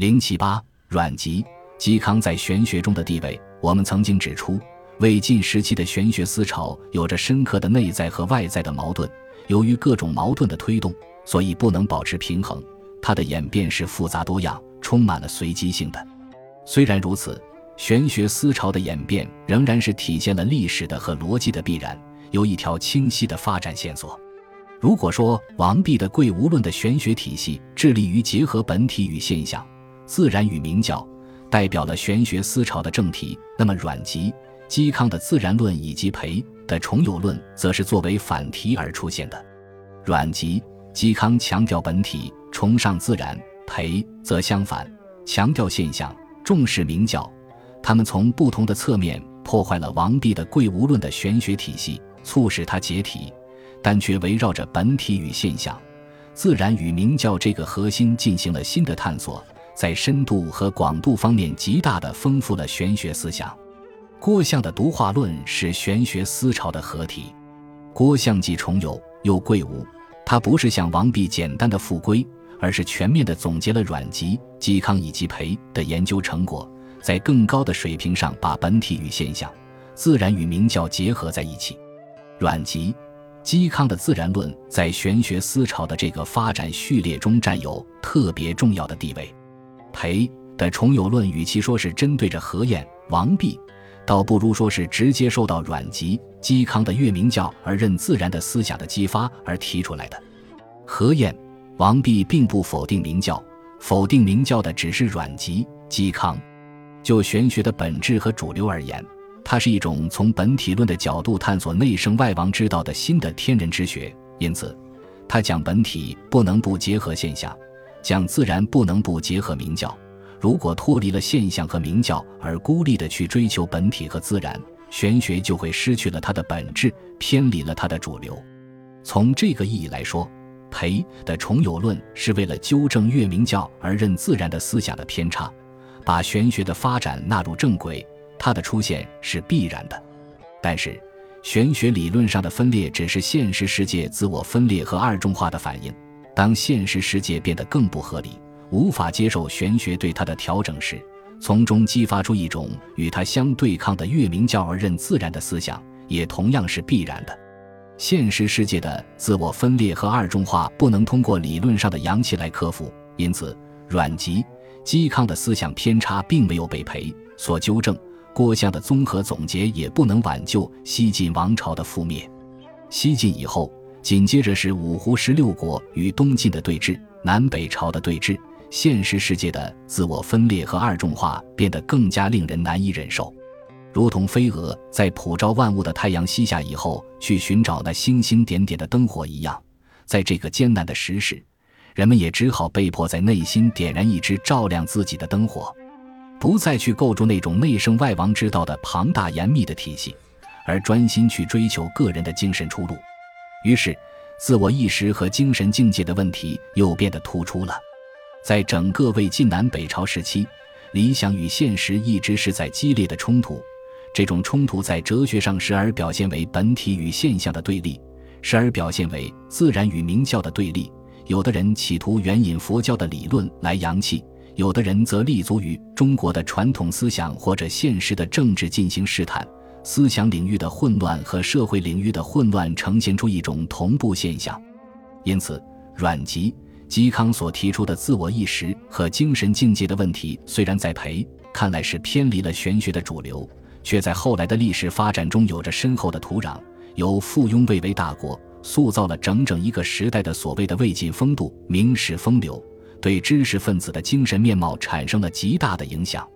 零七八阮籍、嵇康在玄学中的地位，我们曾经指出，魏晋时期的玄学思潮有着深刻的内在和外在的矛盾，由于各种矛盾的推动，所以不能保持平衡。它的演变是复杂多样、充满了随机性的。虽然如此，玄学思潮的演变仍然是体现了历史的和逻辑的必然，有一条清晰的发展线索。如果说王弼的《贵无论》的玄学体系致力于结合本体与现象、自然与名教，代表了玄学思潮的正题，那么阮籍、嵇康的《自然论》以及裴的《重有论》则是作为反题而出现的。阮籍、嵇康强调本体。崇尚自然，裴则相反，强调现象，重视名教。他们从不同的侧面破坏了王弼的贵无论的玄学体系，促使他解体，但却围绕着本体与现象、自然与名教这个核心进行了新的探索，在深度和广度方面极大地丰富了玄学思想。郭象的独化论是玄学思潮的合体。郭象既重有又贵无，他不是像王弼简单的复归。而是全面地总结了阮籍、嵇康以及裴的研究成果，在更高的水平上把本体与现象、自然与名教结合在一起。阮籍、嵇康的自然论在玄学思潮的这个发展序列中占有特别重要的地位。裴的重有论与其说是针对着何晏、王弼，倒不如说是直接受到阮籍、嵇康的越名教而任自然的思想的激发而提出来的。何晏。王弼并不否定明教，否定明教的只是阮籍、嵇康。就玄学的本质和主流而言，它是一种从本体论的角度探索内圣外王之道的新的天人之学。因此，他讲本体不能不结合现象，讲自然不能不结合明教。如果脱离了现象和明教而孤立的去追求本体和自然，玄学就会失去了它的本质，偏离了它的主流。从这个意义来说。裴的重有论是为了纠正月明教而认自然的思想的偏差，把玄学的发展纳入正轨。它的出现是必然的，但是玄学理论上的分裂只是现实世界自我分裂和二重化的反应。当现实世界变得更不合理，无法接受玄学对它的调整时，从中激发出一种与它相对抗的月明教而认自然的思想，也同样是必然的。现实世界的自我分裂和二重化不能通过理论上的阳气来克服，因此阮籍、嵇康的思想偏差并没有被裴所纠正，郭象的综合总结也不能挽救西晋王朝的覆灭。西晋以后，紧接着是五胡十六国与东晋的对峙，南北朝的对峙，现实世界的自我分裂和二重化变得更加令人难以忍受。如同飞蛾在普照万物的太阳西下以后去寻找那星星点点的灯火一样，在这个艰难的时时，人们也只好被迫在内心点燃一支照亮自己的灯火，不再去构筑那种内圣外王之道的庞大严密的体系，而专心去追求个人的精神出路。于是，自我意识和精神境界的问题又变得突出了。在整个魏晋南北朝时期，理想与现实一直是在激烈的冲突。这种冲突在哲学上时而表现为本体与现象的对立，时而表现为自然与明教的对立。有的人企图援引佛教的理论来扬气，有的人则立足于中国的传统思想或者现实的政治进行试探。思想领域的混乱和社会领域的混乱呈现出一种同步现象。因此，阮籍、嵇康所提出的自我意识和精神境界的问题，虽然在裴看来是偏离了玄学的主流。却在后来的历史发展中有着深厚的土壤，由附庸魏为大国，塑造了整整一个时代的所谓的魏晋风度、明史风流，对知识分子的精神面貌产生了极大的影响。